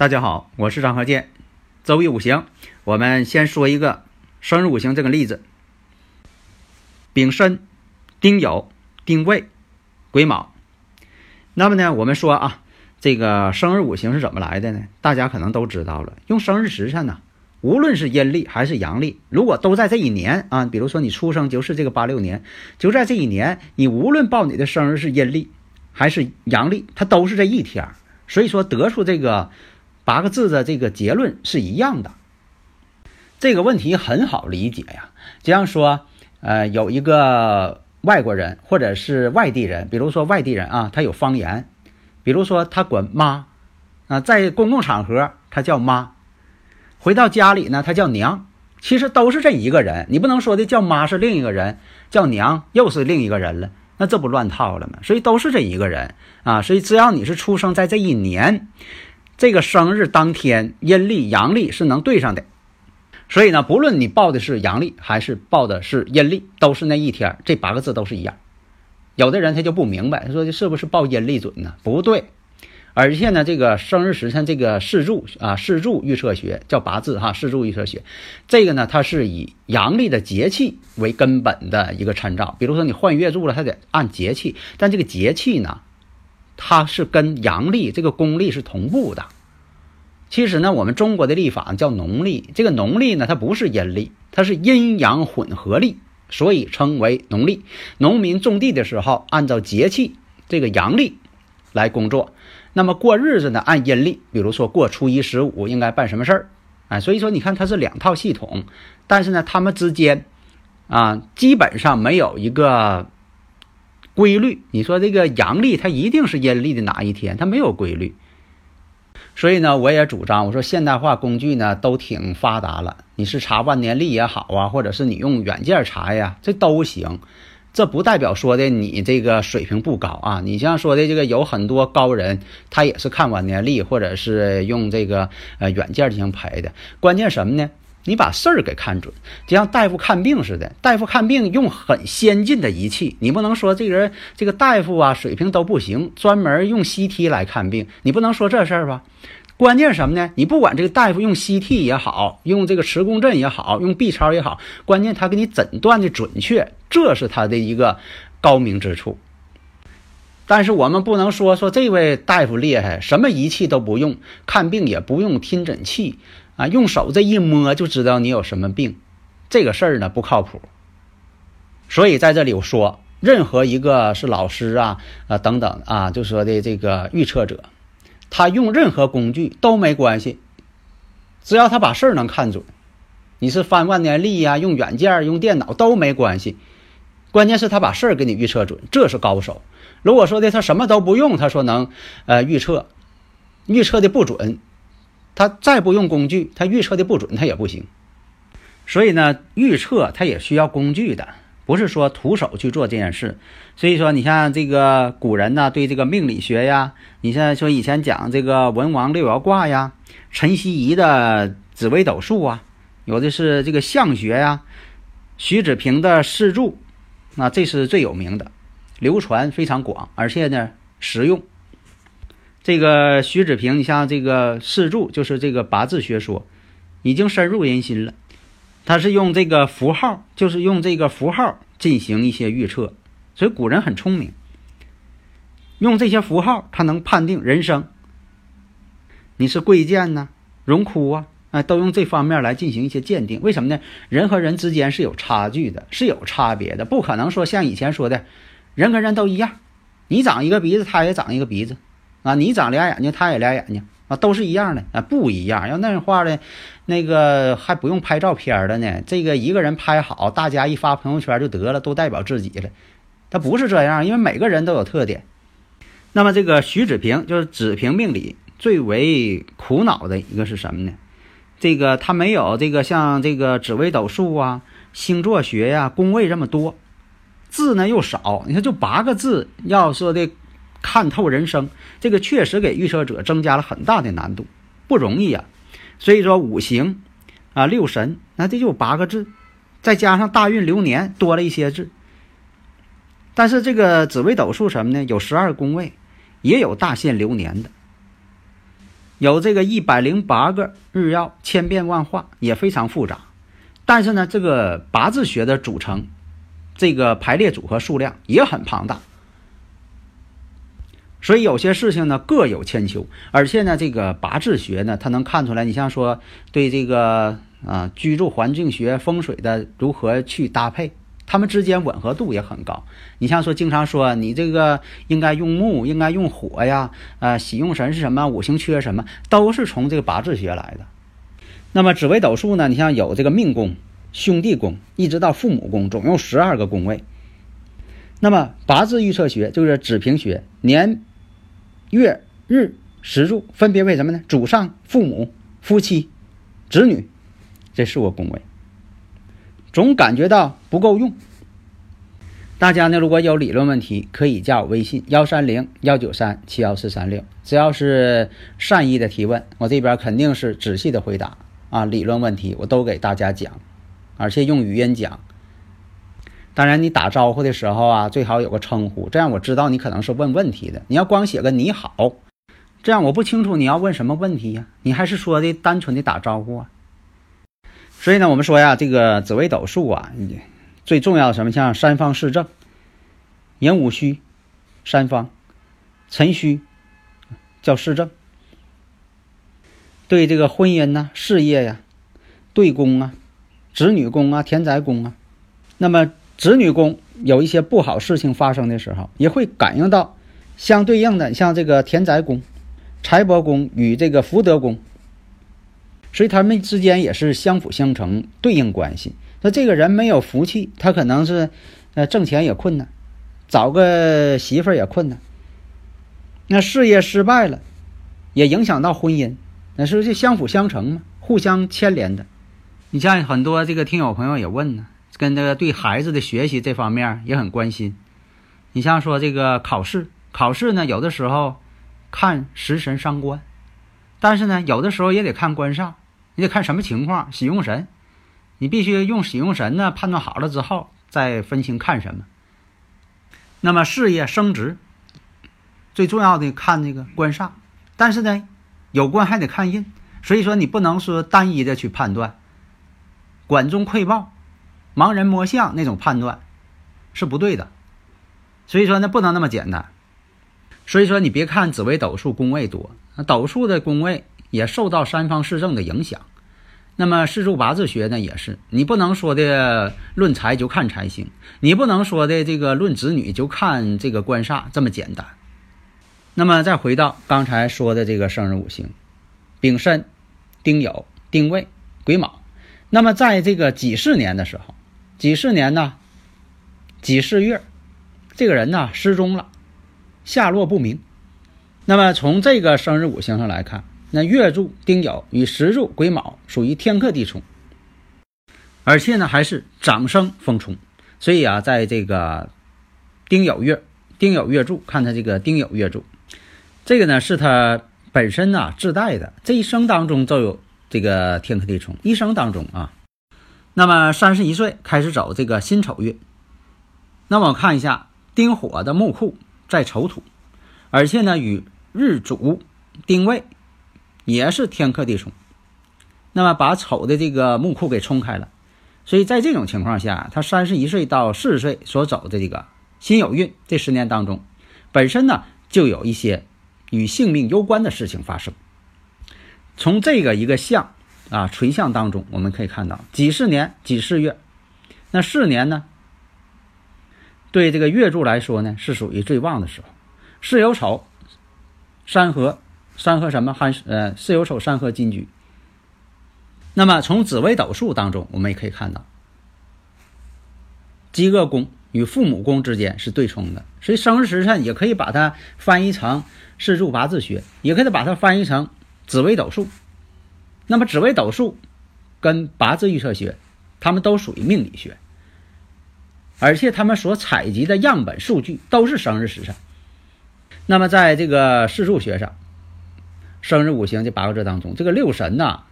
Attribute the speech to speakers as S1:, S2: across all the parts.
S1: 大家好，我是张和建。周易五行，我们先说一个生日五行这个例子：丙申、丁酉、丁未、癸卯。那么呢，我们说啊，这个生日五行是怎么来的呢？大家可能都知道了，用生日时辰呢，无论是阴历还是阳历，如果都在这一年啊，比如说你出生就是这个八六年，就在这一年，你无论报你的生日是阴历还是阳历，它都是这一天所以说得出这个。八个字的这个结论是一样的，这个问题很好理解呀。就像说，呃，有一个外国人或者是外地人，比如说外地人啊，他有方言，比如说他管妈啊，在公共场合他叫妈，回到家里呢他叫娘，其实都是这一个人。你不能说的叫妈是另一个人，叫娘又是另一个人了，那这不乱套了吗？所以都是这一个人啊。所以只要你是出生在这一年。这个生日当天阴历阳历是能对上的，所以呢，不论你报的是阳历还是报的是阴历，都是那一天，这八个字都是一样。有的人他就不明白，他说这是不是报阴历准呢？不对，而且呢，这个生日时辰这个四柱啊，四柱预测学叫八字哈，四柱预测学，这个呢，它是以阳历的节气为根本的一个参照。比如说你换月柱了，它得按节气，但这个节气呢？它是跟阳历这个公历是同步的。其实呢，我们中国的历法叫农历，这个农历呢，它不是阴历，它是阴阳混合历，所以称为农历。农民种地的时候，按照节气这个阳历来工作，那么过日子呢，按阴历，比如说过初一十五应该办什么事儿，啊，所以说你看它是两套系统，但是呢，它们之间啊，基本上没有一个。规律，你说这个阳历它一定是阴历的哪一天？它没有规律，所以呢，我也主张，我说现代化工具呢都挺发达了，你是查万年历也好啊，或者是你用软件查呀，这都行。这不代表说的你这个水平不高啊。你像说的这个有很多高人，他也是看万年历，或者是用这个呃软件进行排的。关键什么呢？你把事儿给看准，就像大夫看病似的。大夫看病用很先进的仪器，你不能说这个人这个大夫啊水平都不行，专门用 CT 来看病，你不能说这事儿吧？关键是什么呢？你不管这个大夫用 CT 也好，用这个磁共振也好，用 B 超也好，关键他给你诊断的准确，这是他的一个高明之处。但是我们不能说说这位大夫厉害，什么仪器都不用，看病也不用听诊器。啊，用手这一摸就知道你有什么病，这个事儿呢不靠谱。所以在这里我说，任何一个是老师啊啊等等啊，就说的这个预测者，他用任何工具都没关系，只要他把事儿能看准。你是翻万年历呀，用软件、用电脑都没关系，关键是他把事儿给你预测准，这是高手。如果说的他什么都不用，他说能呃预测，预测的不准。他再不用工具，他预测的不准，他也不行。所以呢，预测它也需要工具的，不是说徒手去做这件事。所以说，你像这个古人呢，对这个命理学呀，你像说以前讲这个文王六爻卦呀，陈希夷的紫微斗数啊，有的是这个相学呀，徐子平的四柱，那这是最有名的，流传非常广，而且呢实用。这个徐子平，你像这个四柱，就是这个八字学说，已经深入人心了。他是用这个符号，就是用这个符号进行一些预测，所以古人很聪明，用这些符号，他能判定人生。你是贵贱呢，荣枯啊，啊，都用这方面来进行一些鉴定。为什么呢？人和人之间是有差距的，是有差别的，不可能说像以前说的，人跟人都一样，你长一个鼻子，他也长一个鼻子。啊，你长俩眼睛，他也俩眼睛啊，都是一样的啊，不一样。要那样话呢，那个还不用拍照片的呢，这个一个人拍好，大家一发朋友圈就得了，都代表自己了。他不是这样，因为每个人都有特点。那么这个徐子平就是子平命理最为苦恼的一个是什么呢？这个他没有这个像这个紫微斗数啊、星座学呀、宫位这么多，字呢又少。你看就八个字，要说的看透人生，这个确实给预测者增加了很大的难度，不容易呀。所以说五行啊、六神，那这就八个字，再加上大运流年多了一些字。但是这个紫微斗数什么呢？有十二宫位，也有大限流年的，有这个一百零八个日曜，千变万化，也非常复杂。但是呢，这个八字学的组成，这个排列组合数量也很庞大。所以有些事情呢各有千秋，而且呢，这个八字学呢，它能看出来，你像说对这个啊居住环境学、风水的如何去搭配，它们之间吻合度也很高。你像说经常说你这个应该用木，应该用火呀，呃，喜用神是什么，五行缺什么，都是从这个八字学来的。那么紫微斗数呢，你像有这个命宫、兄弟宫，一直到父母宫，总共十二个宫位。那么八字预测学就是子平学，年。月日时柱分别为什么呢？祖上、父母、夫妻、子女，这是我宫位。总感觉到不够用。大家呢，如果有理论问题，可以加我微信幺三零幺九三七幺四三六。只要是善意的提问，我这边肯定是仔细的回答啊。理论问题我都给大家讲，而且用语音讲。当然，你打招呼的时候啊，最好有个称呼，这样我知道你可能是问问题的。你要光写个你好，这样我不清楚你要问什么问题呀？你还是说的单纯的打招呼啊？所以呢，我们说呀，这个紫微斗数啊，最重要的什么？像三方四正、寅午戌、三方、辰戌，叫四正。对这个婚姻呐、事业呀、对宫啊、子女宫啊、田宅宫啊，那么。子女宫有一些不好事情发生的时候，也会感应到相对应的，像这个田宅宫、财帛宫与这个福德宫，所以他们之间也是相辅相成、对应关系。那这个人没有福气，他可能是呃挣钱也困难，找个媳妇儿也困难。那事业失败了，也影响到婚姻，那是不就相辅相成嘛，互相牵连的。你像很多这个听友朋友也问呢。跟那个对孩子的学习这方面也很关心。你像说这个考试，考试呢有的时候看食神伤官，但是呢有的时候也得看官煞，你得看什么情况，喜用神，你必须用喜用神呢判断好了之后再分清看什么。那么事业升职最重要的看那个官煞，但是呢有官还得看印，所以说你不能说单一的去判断，管中窥豹。盲人摸象那种判断是不对的，所以说呢不能那么简单。所以说你别看紫微斗数宫位多，斗数的宫位也受到三方四正的影响。那么四柱八字学呢也是，你不能说的论财就看财星，你不能说的这个论子女就看这个官煞这么简单。那么再回到刚才说的这个生日五行，丙申、丁酉、丁未、癸卯。那么在这个己巳年的时候。几十年呢？几十月，这个人呢失踪了，下落不明。那么从这个生日五行上来看，那月柱丁酉与时柱癸卯属于天克地冲，而且呢还是长生逢冲。所以啊，在这个丁酉月，丁酉月柱看他这个丁酉月柱，这个呢是他本身呢自带的，这一生当中就有这个天克地冲，一生当中啊。那么三十一岁开始走这个辛丑月，那么我看一下丁火的木库在丑土，而且呢与日主丁未也是天克地冲，那么把丑的这个木库给冲开了，所以在这种情况下，他三十一岁到四十岁所走的这个辛酉运这十年当中，本身呢就有一些与性命攸关的事情发生，从这个一个象。啊，垂象当中我们可以看到，几十年几十月，那四年呢，对这个月柱来说呢，是属于最旺的时候。巳酉丑，三合，三合什么？汉呃，巳酉丑三合金局。那么从紫微斗数当中，我们也可以看到，饥饿宫与父母宫之间是对冲的，所以生日时辰也可以把它翻译成四柱八字学，也可以把它翻译成紫微斗数。那么紫微斗数跟八字预测学，它们都属于命理学，而且他们所采集的样本数据都是生日时辰。那么在这个四柱学上，生日五行这八个字当中，这个六神呐。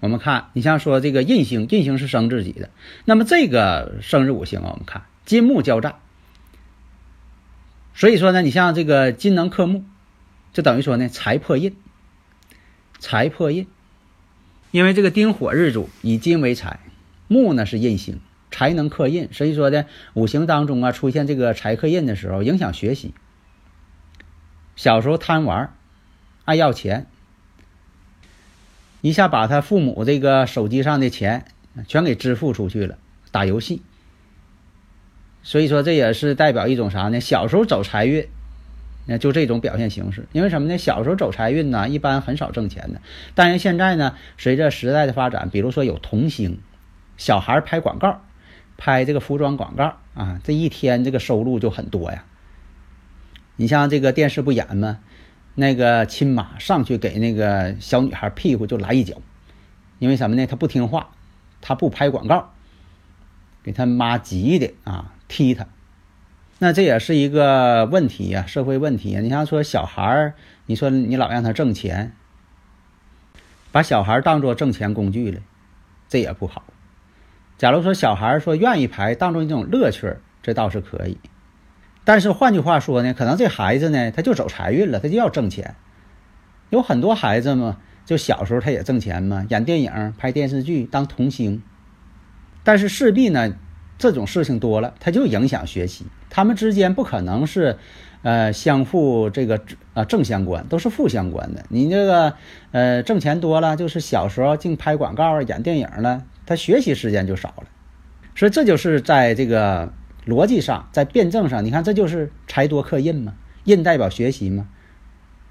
S1: 我们看，你像说这个印星，印星是生自己的，那么这个生日五行啊，我们看金木交战，所以说呢，你像这个金能克木，就等于说呢财破印，财破印，因为这个丁火日主以金为财，木呢是印星，财能克印，所以说呢五行当中啊出现这个财克印的时候，影响学习，小时候贪玩，爱要钱。一下把他父母这个手机上的钱全给支付出去了，打游戏。所以说这也是代表一种啥呢？小时候走财运，那就这种表现形式。因为什么呢？小时候走财运呢，一般很少挣钱的。但是现在呢，随着时代的发展，比如说有童星，小孩拍广告，拍这个服装广告啊，这一天这个收入就很多呀。你像这个电视不演吗？那个亲妈上去给那个小女孩屁股就来一脚，因为什么呢？她不听话，她不拍广告，给她妈急的啊，踢她。那这也是一个问题呀，社会问题呀。你像说小孩儿，你说你老让他挣钱，把小孩当做挣钱工具了，这也不好。假如说小孩说愿意拍，当做一种乐趣，这倒是可以。但是换句话说呢，可能这孩子呢，他就走财运了，他就要挣钱。有很多孩子嘛，就小时候他也挣钱嘛，演电影、拍电视剧、当童星。但是势必呢，这种事情多了，他就影响学习。他们之间不可能是，呃，相互这个啊正相关，都是负相关的。你这个呃挣钱多了，就是小时候净拍广告、演电影了，他学习时间就少了。所以这就是在这个。逻辑上，在辩证上，你看这就是财多克印嘛，印代表学习嘛，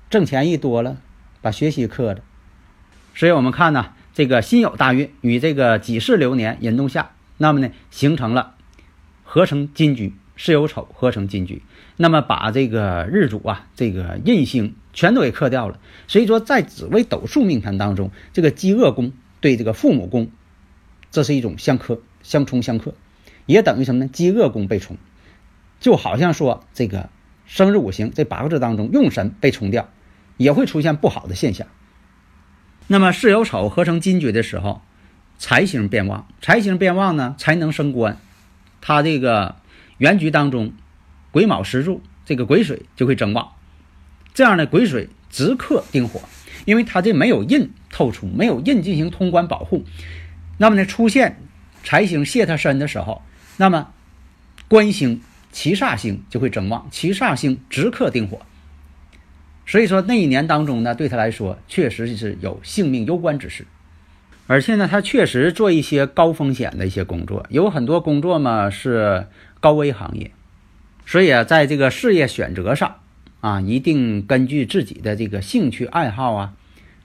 S1: 挣钱一多了，把学习克了。所以我们看呢，这个辛酉大运与这个己巳流年引动下，那么呢形成了合成金局，巳酉丑合成金局，那么把这个日主啊，这个印星全都给克掉了。所以说，在紫微斗数命盘当中，这个饥饿宫对这个父母宫，这是一种相克、相冲、相克。也等于什么呢？饥饿宫被冲，就好像说这个生日五行这八个字当中用神被冲掉，也会出现不好的现象。那么巳酉丑合成金局的时候，财星变旺，财星变旺呢，才能升官。它这个原局当中癸卯时柱这个癸水就会增旺，这样的癸水直克丁火，因为它这没有印透出，没有印进行通关保护，那么呢出现财星泄他身的时候。那么，官星、七煞星就会增旺，七煞星直克丁火，所以说那一年当中呢，对他来说确实是有性命攸关之事，而且呢，他确实做一些高风险的一些工作，有很多工作嘛是高危行业，所以啊，在这个事业选择上啊，一定根据自己的这个兴趣爱好啊，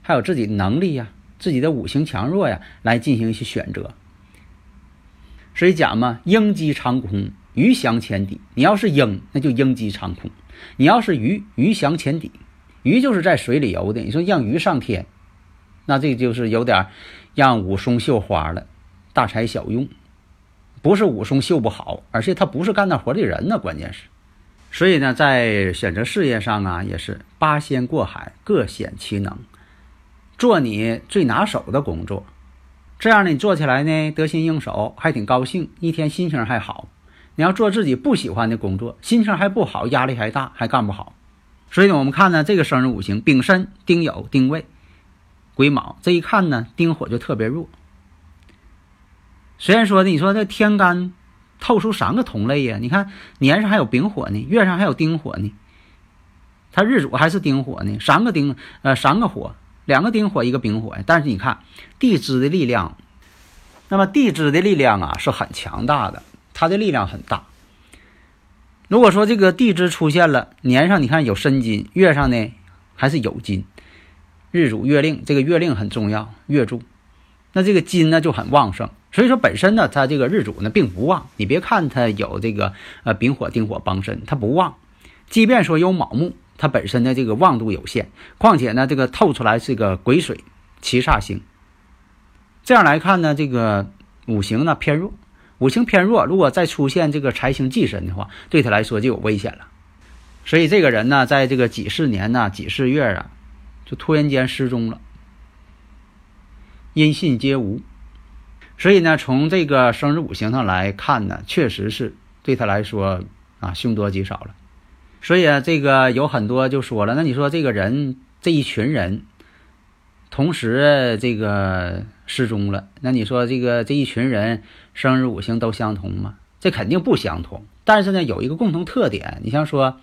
S1: 还有自己能力呀、自己的五行强弱呀，来进行一些选择。所以讲嘛，鹰击长空，鱼翔浅底。你要是鹰，那就鹰击长空；你要是鱼，鱼翔浅底。鱼就是在水里游的。你说让鱼上天，那这就是有点儿让武松绣花了，大材小用。不是武松绣不好，而且他不是干那活的人呢。关键是，所以呢，在选择事业上啊，也是八仙过海，各显其能，做你最拿手的工作。这样呢，你做起来呢得心应手，还挺高兴，一天心情还好。你要做自己不喜欢的工作，心情还不好，压力还大，还干不好。所以呢，我们看呢，这个生日五行丙申、丁酉、丁未、癸卯，这一看呢，丁火就特别弱。虽然说呢，你说这天干透出三个同类呀，你看年上还有丙火呢，月上还有丁火呢，它日主还是丁火呢，三个丁呃三个火。两个丁火，一个丙火，但是你看地支的力量，那么地支的力量啊是很强大的，它的力量很大。如果说这个地支出现了年上，你看有申金，月上呢还是酉金，日主月令，这个月令很重要，月柱。那这个金呢就很旺盛。所以说本身呢，它这个日主呢并不旺。你别看它有这个呃丙火、丁火帮身，它不旺。即便说有卯木，它本身的这个旺度有限。况且呢，这个透出来是个癸水七煞星。这样来看呢，这个五行呢偏弱，五行偏弱，如果再出现这个财星忌神的话，对他来说就有危险了。所以这个人呢，在这个几十年呢、几十月啊，就突然间失踪了，音信皆无。所以呢，从这个生日五行上来看呢，确实是对他来说啊凶多吉少了。所以啊，这个有很多就说了，那你说这个人这一群人。同时，这个失踪了。那你说，这个这一群人生日五行都相同吗？这肯定不相同。但是呢，有一个共同特点，你像说，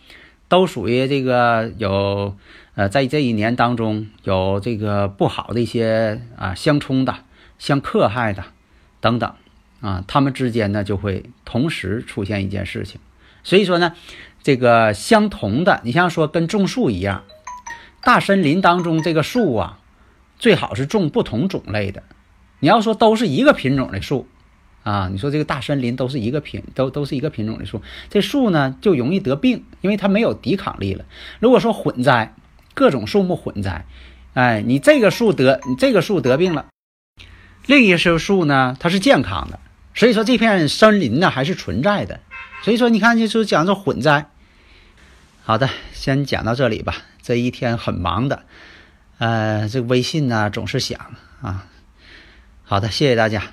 S1: 都属于这个有呃，在这一年当中有这个不好的一些啊相冲的、相克害的等等啊，他们之间呢就会同时出现一件事情。所以说呢，这个相同的，你像说跟种树一样，大森林当中这个树啊。最好是种不同种类的。你要说都是一个品种的树，啊，你说这个大森林都是一个品，都都是一个品种的树，这树呢就容易得病，因为它没有抵抗力了。如果说混栽，各种树木混栽，哎，你这个树得，你这个树得病了，另一棵树呢它是健康的，所以说这片森林呢还是存在的。所以说你看，就是讲这混栽。好的，先讲到这里吧。这一天很忙的。呃，这微信呢总是响啊。好的，谢谢大家。